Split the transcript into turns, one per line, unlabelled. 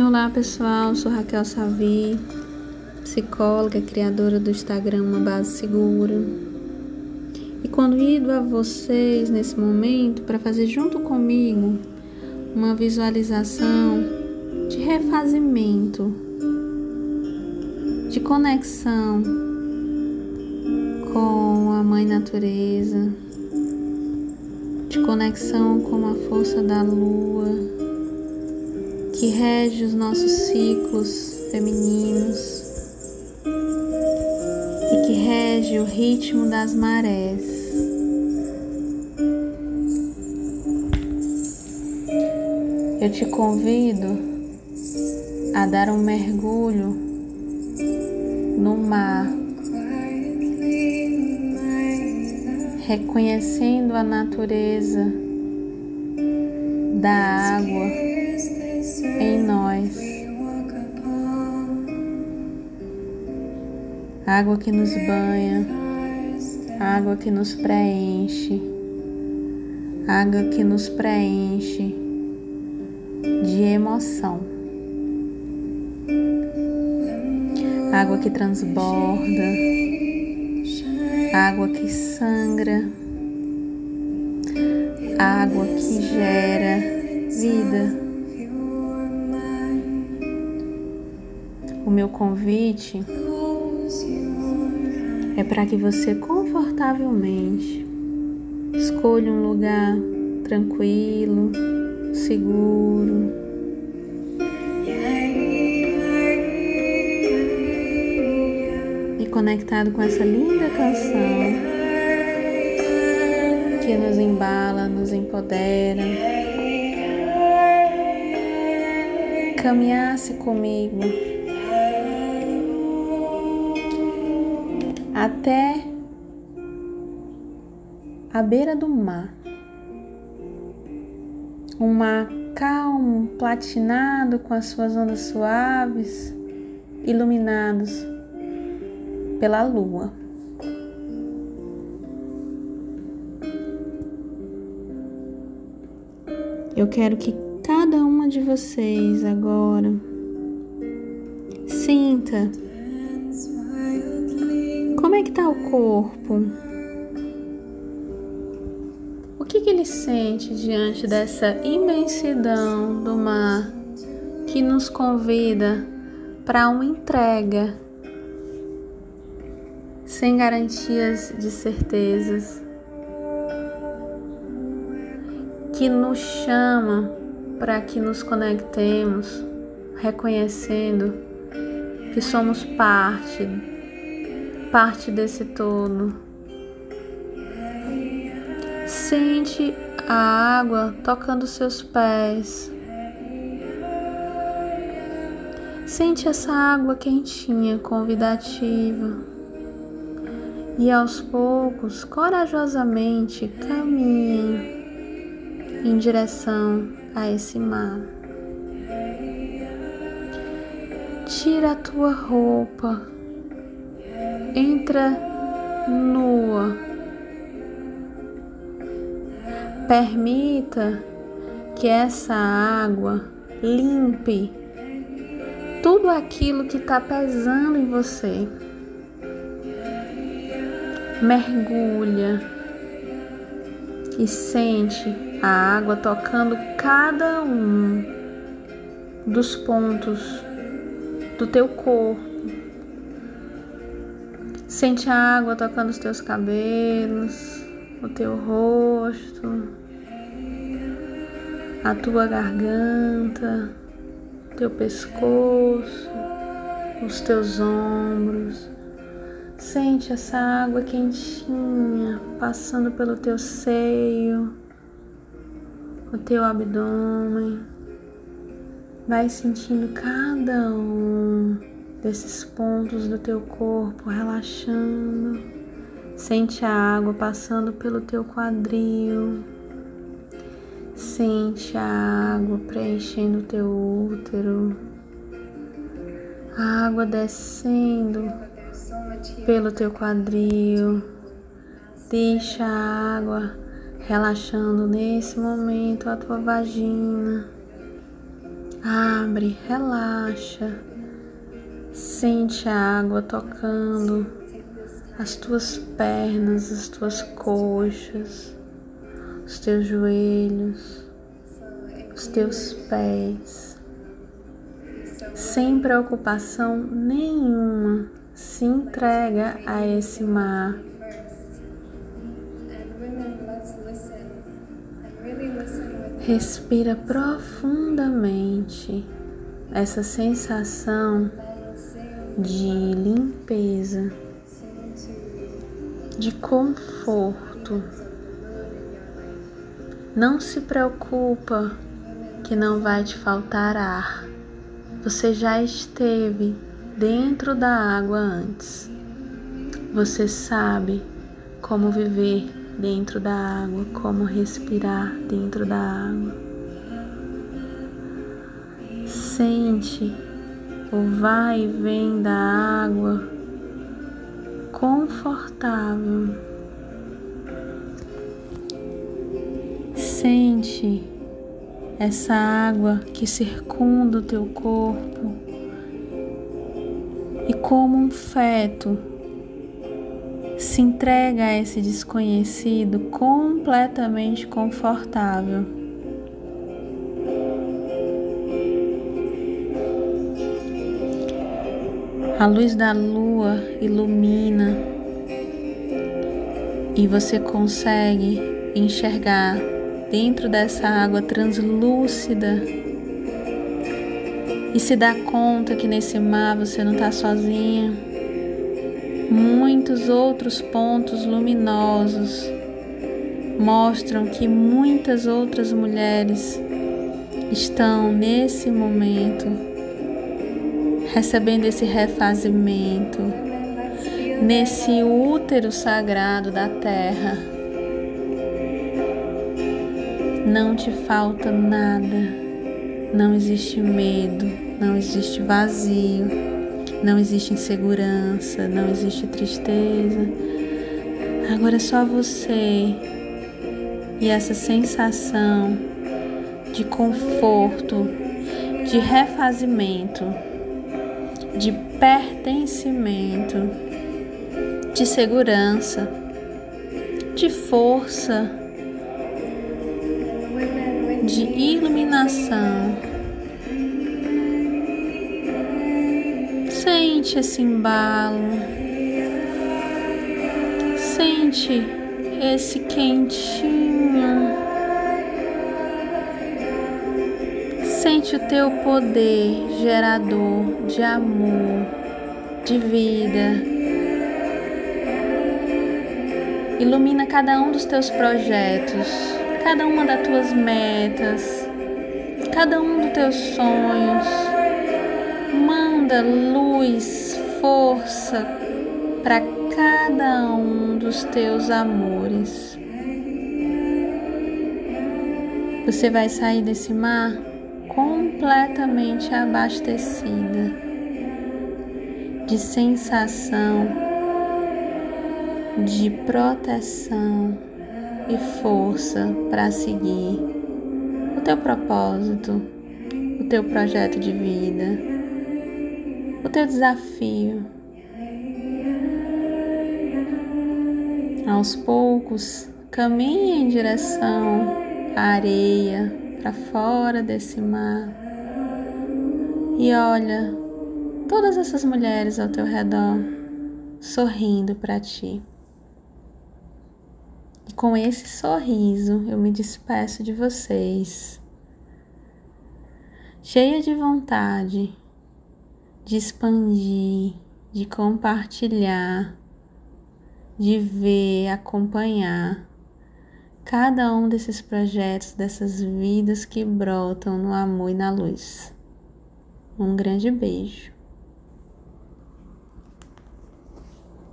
Olá pessoal, sou Raquel Savi, psicóloga, criadora do Instagram Uma Base Segura. E convido a vocês nesse momento para fazer junto comigo uma visualização de refazimento, de conexão com a Mãe Natureza, de conexão com a força da Lua que rege os nossos ciclos femininos e que rege o ritmo das marés. Eu te convido a dar um mergulho no mar, reconhecendo a natureza da água em nós. Água que nos banha, água que nos preenche, água que nos preenche de emoção. Água que transborda, água que sangra, água que gera vida. O meu convite é para que você confortavelmente escolha um lugar tranquilo, seguro. E conectado com essa linda canção que nos embala, nos empodera. Caminhasse comigo até a beira do mar. Um mar calmo, platinado com as suas ondas suaves, iluminados pela lua. Eu quero que cada uma de vocês agora sinta é que está o corpo? O que, que ele sente diante dessa imensidão do mar que nos convida para uma entrega sem garantias de certezas, que nos chama para que nos conectemos, reconhecendo que somos parte parte desse todo. Sente a água tocando seus pés. Sente essa água quentinha, convidativa. E aos poucos, corajosamente, caminhe em direção a esse mar. Tira a tua roupa entra nua. Permita que essa água limpe tudo aquilo que está pesando em você. Mergulha e sente a água tocando cada um dos pontos do teu corpo Sente a água tocando os teus cabelos, o teu rosto, a tua garganta, teu pescoço, os teus ombros. Sente essa água quentinha passando pelo teu seio, o teu abdômen. Vai sentindo cada um desses pontos do teu corpo relaxando. Sente a água passando pelo teu quadril. Sente a água preenchendo o teu útero. A água descendo pelo teu quadril. Deixa a água relaxando nesse momento a tua vagina Abre, relaxa. Sente a água tocando as tuas pernas, as tuas coxas, os teus joelhos, os teus pés. Sem preocupação nenhuma, se entrega a esse mar Respira profundamente essa sensação de limpeza, de conforto. Não se preocupa que não vai te faltar ar. Você já esteve dentro da água antes. Você sabe como viver dentro da água, como respirar dentro da água. Sente o vai e vem da água confortável. Sente essa água que circunda o teu corpo e como um feto se entrega a esse desconhecido completamente confortável. A luz da lua ilumina e você consegue enxergar dentro dessa água translúcida e se dá conta que nesse mar você não está sozinha. Muitos outros pontos luminosos mostram que muitas outras mulheres estão nesse momento recebendo esse refazimento nesse útero sagrado da terra. Não te falta nada, não existe medo, não existe vazio não existe insegurança, não existe tristeza. Agora é só você e essa sensação de conforto, de refazimento, de pertencimento, de segurança, de força, de iluminação. Sente esse embalo, sente esse quentinho, sente o teu poder gerador de amor, de vida. Ilumina cada um dos teus projetos, cada uma das tuas metas, cada um dos teus sonhos manda luz, força para cada um dos teus amores. Você vai sair desse mar completamente abastecida de sensação de proteção e força para seguir o teu propósito, o teu projeto de vida o teu desafio. Aos poucos, caminhe em direção à areia, para fora desse mar. E olha todas essas mulheres ao teu redor sorrindo para ti. E com esse sorriso eu me despeço de vocês, cheia de vontade de expandir, de compartilhar, de ver, acompanhar cada um desses projetos, dessas vidas que brotam no amor e na luz. Um grande beijo.